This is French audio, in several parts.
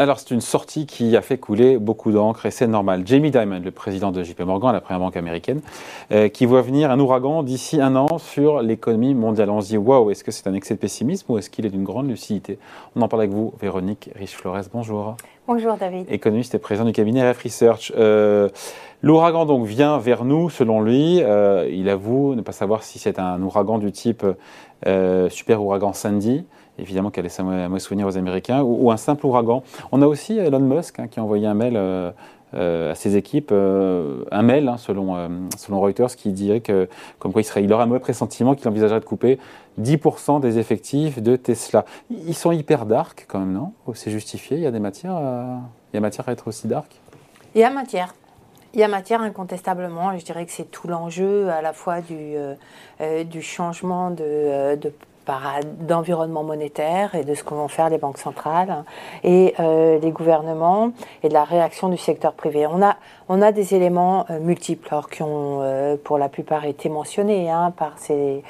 Alors, c'est une sortie qui a fait couler beaucoup d'encre et c'est normal. Jamie Dimon, le président de JP Morgan, la première banque américaine, euh, qui voit venir un ouragan d'ici un an sur l'économie mondiale. On se dit, waouh, est-ce que c'est un excès de pessimisme ou est-ce qu'il est d'une grande lucidité? On en parle avec vous, Véronique Riche-Flores. Bonjour. Bonjour, David. Économiste et président du cabinet RF Research. Euh, l'ouragan donc vient vers nous, selon lui. Euh, il avoue ne pas savoir si c'est un ouragan du type super ouragan Sandy évidemment qu'elle laisse un mauvais souvenir aux Américains, ou, un simple ouragan. On a aussi Elon Musk hein, qui a envoyé un mail euh, euh, à ses équipes, euh, un mail hein, selon, selon Reuters qui dirait que, comme quoi il, serait, il aurait un mauvais pressentiment qu'il envisagerait de couper 10% des effectifs de Tesla. Ils sont hyper dark quand même, non? C'est justifié Il y a des matières, il y a matière à être aussi dark? Il y a matière. Il y a matière incontestablement, je dirais que c'est tout l'enjeu à la fois du, du changement de d'environnement monétaire et de ce que vont faire les banques centrales et euh, les gouvernements et de la réaction du secteur privé. On a, on a des éléments euh, multiples alors, qui ont euh, pour la plupart été mentionnés hein, par ces,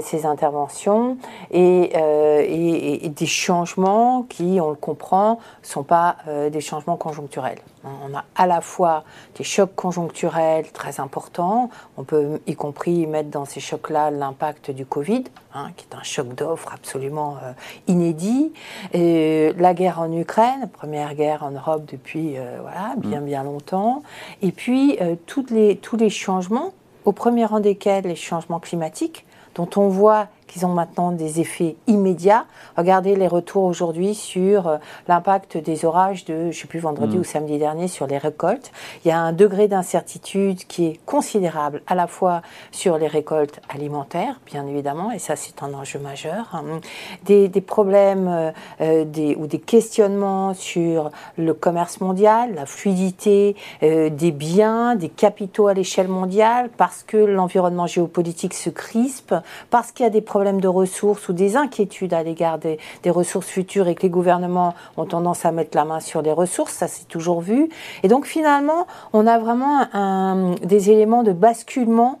ces interventions et, et, et, des changements qui, on le comprend, ne sont pas des changements conjoncturels. On a à la fois des chocs conjoncturels très importants, on peut y compris mettre dans ces chocs-là l'impact du Covid, hein, qui est un choc d'offres absolument euh, inédit, et la guerre en Ukraine, première guerre en Europe depuis euh, voilà, bien mm. bien longtemps, et puis euh, toutes les, tous les changements, au premier rang desquels les changements climatiques, dont on voit qu'ils ont maintenant des effets immédiats. Regardez les retours aujourd'hui sur euh, l'impact des orages de, je ne sais plus, vendredi mm. ou samedi dernier sur les récoltes. Il y a un degré d'incertitude qui est considérable à la fois sur les récoltes alimentaires, bien évidemment, et ça c'est un enjeu majeur, hein. des, problèmes euh, euh, des, ou des questionnements sur le commerce mondial, la fluidité des biens, des capitaux à l'échelle mondiale, parce que l'environnement géopolitique se crispe, parce qu'il y a des problèmes de ressources ou des inquiétudes à l'égard des, ressources futures et que les gouvernements ont tendance à mettre la main sur les ressources, ça c'est toujours vu. Et donc finalement, on a vraiment un, des éléments de basculement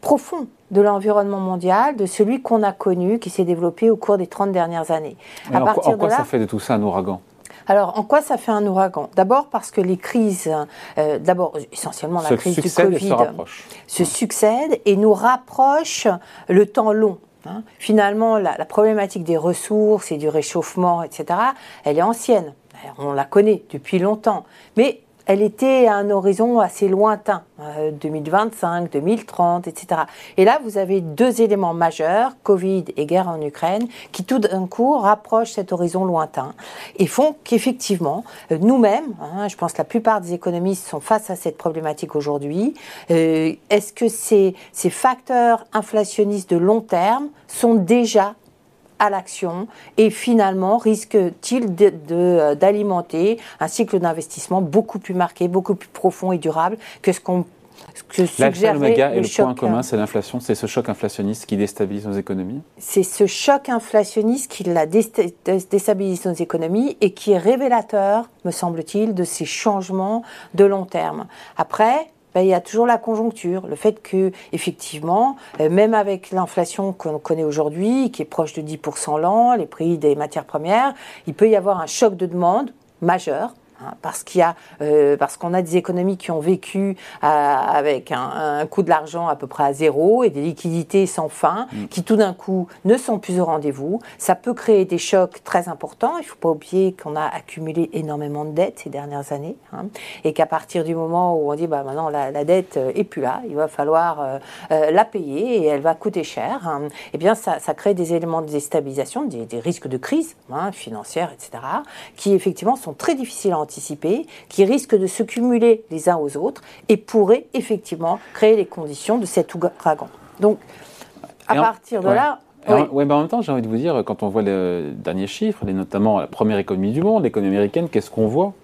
profond de l'environnement mondial, de celui qu'on a connu, qui s'est développé au cours des 30 dernières années. à partir en quoi ça fait de tout ça un ouragan? Alors, en quoi ça fait un ouragan? D'abord parce que les crises, euh, d'abord essentiellement la crise du Covid, se, se succèdent et nous rapprochent le temps long. Finalement, la, problématique des ressources et du réchauffement, etc., elle est ancienne. On la connaît depuis longtemps. Mais elle était à un horizon assez lointain, 2025, 2030, etc. Et là, vous avez deux éléments majeurs, Covid et guerre en Ukraine, qui tout d'un coup rapprochent cet horizon lointain et font qu'effectivement, euh, nous-mêmes, hein, je pense que la plupart des économistes sont face à cette problématique aujourd'hui, euh, est-ce que ces, ces facteurs inflationnistes de long terme sont déjà à l'action et finalement risque-t-il d'alimenter un cycle d'investissement beaucoup plus marqué, beaucoup plus profond et durable que ce qu'on que suggère le, et le point commun, c'est l'inflation, c'est ce choc inflationniste qui déstabilise nos économies C'est ce choc inflationniste qui la déstabilise nos économies et qui est révélateur, me semble-t-il, de ces changements de long terme. Après, ben, il y a toujours la conjoncture, le fait que, effectivement, euh, même avec l'inflation qu'on connaît aujourd'hui, qui est proche de 10% l'an, les prix des matières premières, il peut y avoir un choc de demande majeur Hein, parce qu'il y a, euh, parce qu'on a des économies qui ont vécu euh, avec un, coût de l'argent à peu près à zéro et des liquidités sans fin, mm. qui tout d'un coup ne sont plus au rendez-vous. Ça peut créer des chocs très importants. Il ne faut pas oublier qu'on a accumulé énormément de dettes ces dernières années, hein, et qu'à partir du moment où on dit bah maintenant la, dette euh, est plus là, il va falloir la payer et elle va coûter cher. Hein, eh bien ça, ça, crée des éléments de déstabilisation, des, des risques de crise financière, etc., qui effectivement sont très difficiles à anticiper, qui risquent de se cumuler les uns aux autres et pourraient effectivement créer les conditions de cet ouragan. Donc, à partir de là, oui. mais en même temps, j'ai envie de vous dire, quand on voit les derniers chiffres, notamment la première économie du monde, l'économie américaine, qu'est-ce qu'on voit?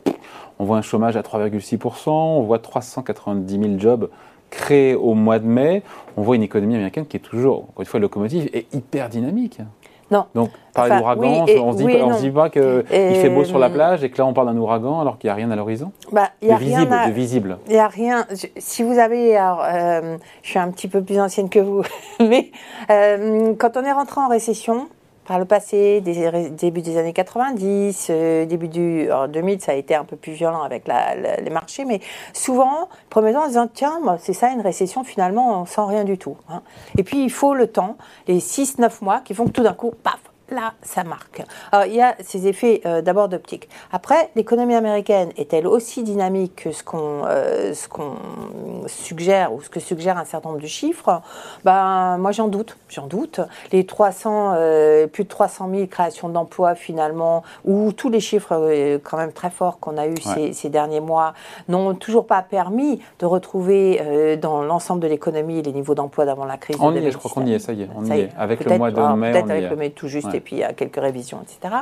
On voit un chômage à 3,6%, on voit 390 000 jobs créés au mois de mai, on voit une économie américaine qui est toujours, encore une fois, locomotive et hyper dynamique. Non. Donc, parler d'ouragan, on ne se dit pas qu'il fait beau sur la euh, plage et que là, on parle d'un ouragan alors qu'il n'y a rien à l'horizon bah, y a de, visible, de visible. Il n'y a rien. Si vous avez. Alors, je suis un petit peu plus ancienne que vous, mais euh, quand on est rentré en récession, par le passé, début des années 90, euh, début du 2000, ça a été un peu plus violent avec les marchés, mais souvent, premier temps, en disant tiens, c'est ça une récession, finalement, sent rien du tout. Hein. Et puis il faut le temps, les 6-9 mois qui font que tout d'un coup, paf, là, ça marque. Alors, il y a ces effets euh, d'abord d'optique. Après, l'économie américaine est-elle aussi dynamique que ce qu'on euh, suggère ou ce que suggère un certain nombre de chiffres? Ben, Moi, j'en doute. J'en doute. Les 300, euh, plus de 300 000 créations d'emplois, finalement, ou tous les chiffres quand même très forts qu'on a eus ces, derniers mois, n'ont toujours pas permis de retrouver dans l'ensemble de l'économie les niveaux d'emploi d'avant la crise. On y est, je crois qu'on y est, ça y est. On y est. Avec le mois de mai. Peut-être avec le mai tout juste et puis il y a quelques révisions, etc.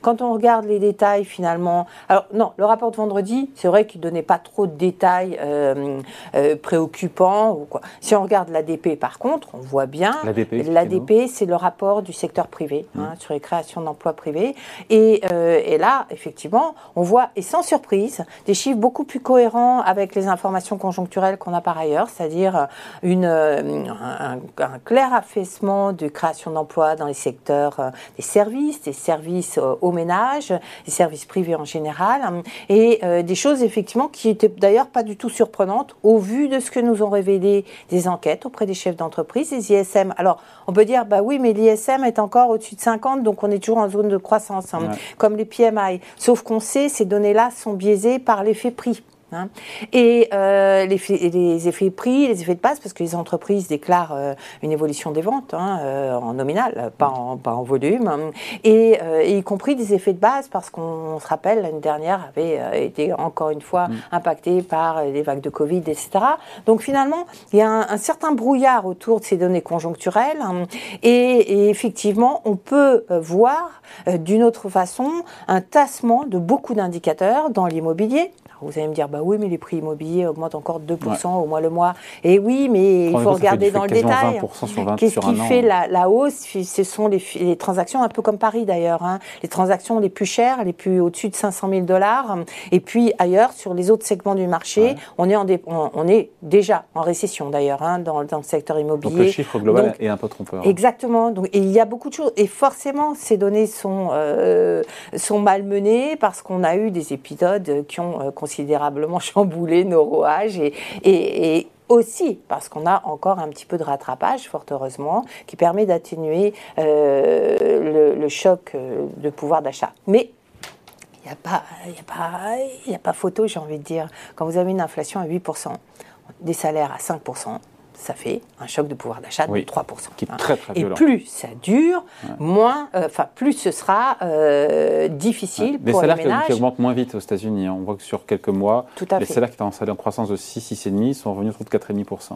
Quand on regarde les détails, finalement, alors non, le rapport de vendredi, c'est vrai qu'il donnait pas trop de détails euh, euh, préoccupants ou quoi. Si on regarde l'ADP, par contre, on voit bien. L'ADP, c'est le rapport du secteur privé hein, sur les créations d'emplois privés. Et, euh, et, là, effectivement, on voit, et sans surprise, des chiffres beaucoup plus cohérents avec les informations conjoncturelles qu'on a par ailleurs, c'est-à-dire une, un, un, clair affaissement de création d'emplois dans les secteurs des services, des services euh, au ménage, des services privés en général, hein, et euh, des choses effectivement qui étaient d'ailleurs pas du tout surprenantes au vu de ce que nous ont révélé des enquêtes auprès des chefs d'entreprise, des ISM. Alors on peut dire bah oui, mais l'ISM est encore au-dessus de 50, donc on est toujours en zone de croissance, hein, comme les PMI. Sauf qu'on sait ces données-là sont biaisées par l'effet prix. Hein. Et euh, les, effets prix, les effets de base, parce que les entreprises déclarent euh, une évolution des ventes hein, euh, en nominal, pas en, pas en volume, et, y compris des effets de base, parce qu'on se rappelle, l'année dernière avait été encore une fois mm. impacté par les vagues de Covid, etc. Donc finalement, il y a un, certain brouillard autour de ces données conjoncturelles, hein, et, et, effectivement, on peut voir d'une autre façon un tassement de beaucoup d'indicateurs dans l'immobilier vous allez me dire, bah oui, mais les prix immobiliers augmentent encore de 2% au mois le mois. Et oui, mais il faut regarder dans le détail. Qu'est-ce qui fait la, hausse? Ce sont les, transactions, un peu comme Paris d'ailleurs, hein. les transactions les plus chères, les plus au-dessus de 500 000 dollars. Et puis ailleurs, sur les autres segments du marché, on, est en on, est déjà en récession d'ailleurs hein, dans, le secteur immobilier. Donc le chiffre global est un peu trompeur. Exactement. Donc, et il y a beaucoup de choses. Et forcément, ces données sont, euh, sont malmenées parce qu'on a eu des épisodes qui ont euh, considérablement chamboulé nos rouages et, aussi parce qu'on a encore un petit peu de rattrapage, fort heureusement, qui permet d'atténuer euh, le, choc euh, de pouvoir d'achat. Mais il n'y a, pas, a, pas, a pas photo, j'ai envie de dire. Quand vous avez une inflation à 8%, des salaires à 5%, ça fait un choc de pouvoir d'achat de 3%. Qui est très, très Et plus ça dure, moins, euh, enfin plus ce sera euh, difficile pour les ménages. Les salaires qui augmentent moins vite aux États-Unis. Hein. On voit que sur quelques mois, les salaires qui étaient en, croissance de 6, 6,5 sont revenus autour de 4,5%.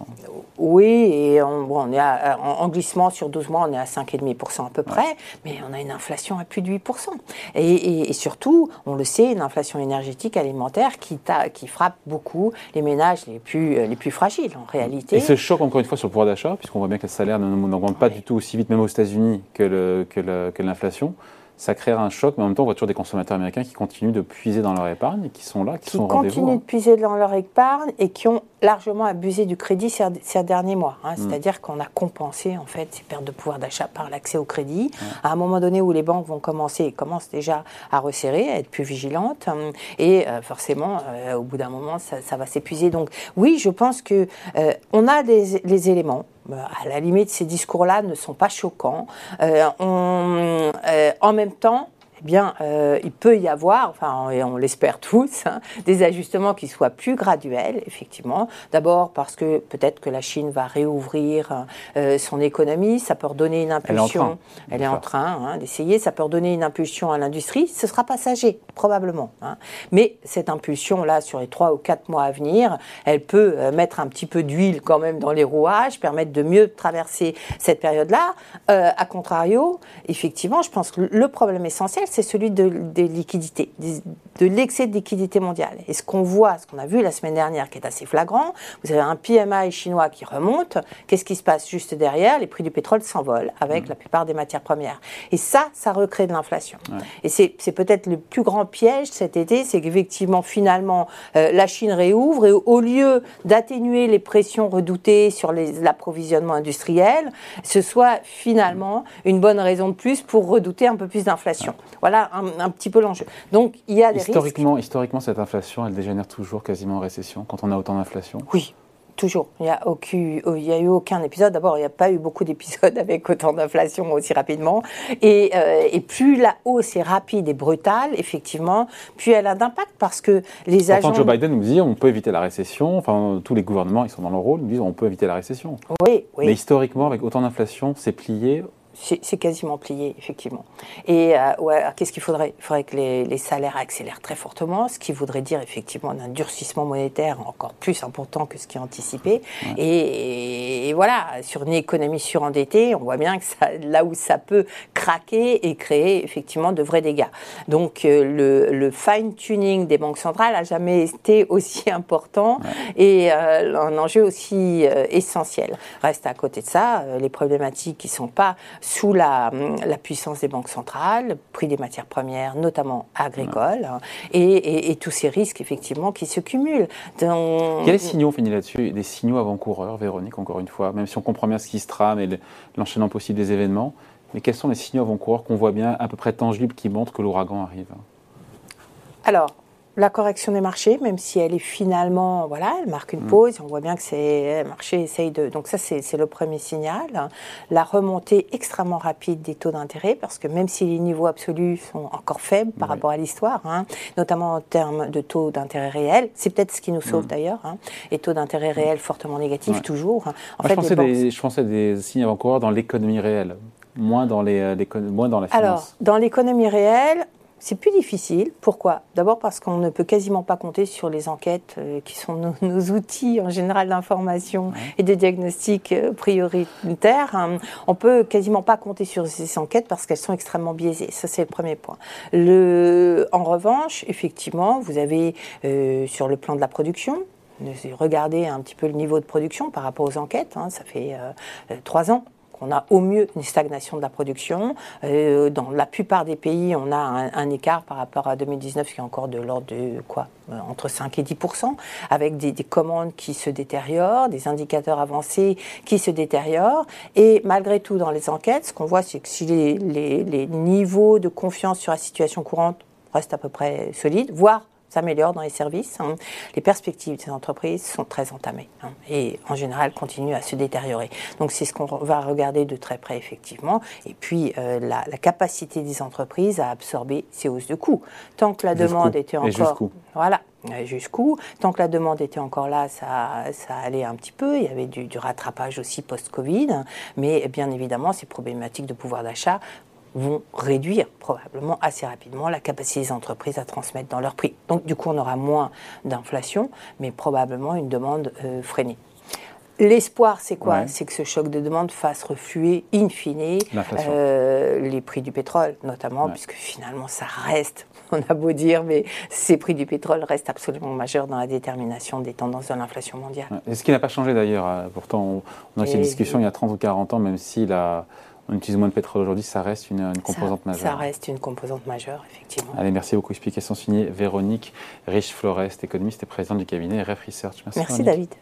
Oui, et on, on est en, glissement sur 12 mois, on est à 5,5% à peu près, mais on a une inflation à plus de 8%. Et, et, surtout, on le sait, une inflation énergétique alimentaire qui, qui frappe beaucoup les ménages les plus, les plus fragiles en réalité. Et ce choc, encore une fois, sur le pouvoir d'achat, puisqu'on voit bien que le salaire n'augmente pas du tout aussi vite, même aux États-Unis, que l'inflation ça crée un choc, mais en même temps, on voit toujours des consommateurs américains qui continuent de puiser dans leur épargne et qui sont là, qui, sont au rendez-vous. Qui continuent de puiser dans leur épargne et qui ont largement abusé du crédit ces, derniers mois. Hein. Mm. C'est-à-dire qu'on a compensé en fait ces pertes de pouvoir d'achat par l'accès au crédit. À un moment donné où les banques vont commencer, commencent déjà à resserrer, à être plus vigilantes, hein. et euh, forcément, euh, au bout d'un moment, ça, va s'épuiser. Donc oui, je pense que euh, on a les éléments à la limite, ces discours-là ne sont pas choquants. Euh, euh, en même temps, eh bien, euh, il peut y avoir, enfin, et on l'espère tous, hein, des ajustements qui soient plus graduels, effectivement. D'abord parce que peut-être que la Chine va réouvrir euh, son économie, ça peut redonner une impulsion. Elle est en train, hein, d'essayer, ça peut redonner une impulsion à l'industrie. Ce sera passager, probablement. Hein. Mais cette impulsion-là, sur les trois ou quatre mois à venir, elle peut euh, mettre un petit peu d'huile quand même dans les rouages, permettre de mieux traverser cette période-là. a contrario, effectivement, je pense que le problème essentiel, c'est celui de, des liquidités, de l'excès de liquidité mondiale. Et ce qu'on voit, ce qu'on a vu la semaine dernière, qui est assez flagrant, vous avez un PMI chinois qui remonte. Qu'est-ce qui se passe juste derrière? Les prix du pétrole s'envolent avec mmh. la plupart des matières premières. Et ça, ça recrée de l'inflation. Et c'est peut-être le plus grand piège cet été, c'est qu'effectivement, finalement, euh, la Chine réouvre et au lieu d'atténuer les pressions redoutées sur l'approvisionnement industriel, ce soit finalement une bonne raison de plus pour redouter un peu plus d'inflation. Voilà un, petit peu l'enjeu. Donc il y a des historiquement, Historiquement, cette inflation, elle dégénère toujours quasiment en récession quand on a autant d'inflation? Oui, Toujours. Il n'y a, il y a eu aucun épisode. D'abord, il n'y a pas eu beaucoup d'épisodes avec autant d'inflation aussi rapidement. Et, euh, et, plus la hausse est rapide et brutale, effectivement, plus elle a d'impact parce que les agents. Joe Biden nous dit on peut éviter la récession. Enfin, tous les gouvernements, ils sont dans leur rôle, nous disent on peut éviter la récession. Oui, oui. Mais historiquement, avec autant d'inflation, c'est plié c'est quasiment plié, effectivement. Et euh, ouais, qu'est-ce qu'il faudrait? Il faudrait que les, salaires accélèrent très fortement, ce qui voudrait dire effectivement un durcissement monétaire encore plus important que ce qui est anticipé. Et, voilà, sur une économie surendettée, on voit bien que ça, là où ça peut craquer et créer effectivement de vrais dégâts. Donc euh, le, fine-tuning des banques centrales a jamais été aussi important et euh, un enjeu aussi essentiel. Reste à côté de ça, les problématiques qui ne sont pas sous la, puissance des banques centrales, prix des matières premières, notamment agricoles, hein, et, tous ces risques, effectivement, qui se cumulent. Dans... Quels signaux, on finit là-dessus, des signaux avant-coureurs, Véronique, encore une fois, même si on comprend bien ce qui se trame et l'enchaînement possible des événements, mais quels sont les signaux avant-coureurs qu'on voit bien, à peu près tangibles, qui montrent que l'ouragan arrive? Alors, la correction des marchés, même si elle est finalement, voilà, elle marque une mm. pause. On voit bien que c'est marché essaye de. Donc ça, c'est le premier signal. La remontée extrêmement rapide des taux d'intérêt, parce que même si les niveaux absolus sont encore faibles par rapport à l'histoire, hein, notamment en termes de taux d'intérêt réel, c'est peut-être ce qui nous sauve mm. d'ailleurs. Hein, et taux d'intérêt réel fortement négatifs toujours. En fait, je, pensais des, je pensais des signes avant-coureurs dans l'économie réelle moins dans, les, euh, moins dans la finance Alors, dans l'économie réelle, c'est plus difficile. Pourquoi? D'abord parce qu'on ne peut quasiment pas compter sur les enquêtes euh, qui sont nos, outils en général d'information et de diagnostic euh, prioritaires. Hein. On peut quasiment pas compter sur ces enquêtes parce qu'elles sont extrêmement biaisées. Ça, c'est le premier point. Le, en revanche, effectivement, vous avez euh, sur le plan de la production, regardez un petit peu le niveau de production par rapport aux enquêtes. Hein. ça fait trois ans on a au mieux une stagnation de la production. Euh, dans la plupart des pays, on a un, écart par rapport à 2019 qui est encore de l'ordre de quoi euh, Entre 5 et 10 avec des, commandes qui se détériorent, des indicateurs avancés qui se détériorent. Et malgré tout, dans les enquêtes, ce qu'on voit, c'est que si les, les niveaux de confiance sur la situation courante restent à peu près solides, voire s'améliore dans les services, hein. les perspectives des entreprises sont très entamées hein, et en général continuent à se détériorer. Donc c'est ce qu'on va regarder de très près effectivement. Et puis euh, la, capacité des entreprises à absorber ces hausses de coûts. Tant que la demande était encore... Voilà, jusqu'où? Tant que la demande était encore là, ça, ça allait un petit peu. Il y avait du, du rattrapage aussi post-Covid. Mais bien évidemment, ces problématiques de pouvoir d'achat vont réduire probablement assez rapidement la capacité des entreprises à transmettre dans leurs prix. Donc du coup, on aura moins d'inflation, mais probablement une demande euh, freinée. L'espoir, c'est quoi? C'est que ce choc de demande fasse refluer, in fine, euh, les prix du pétrole, notamment, puisque finalement, ça reste, on a beau dire, mais ces prix du pétrole restent absolument majeurs dans la détermination des tendances de l'inflation mondiale. Et ce qui n'a pas changé d'ailleurs, euh, pourtant, on, a eu cette discussion il y a 30 ou 40 ans, même si la on utilise moins de pétrole aujourd'hui, ça reste une, composante majeure. Ça reste une composante majeure, effectivement. Allez, merci beaucoup. Explication signée Véronique Rich-Florest, économiste et présidente du cabinet RF Research. Merci, merci David.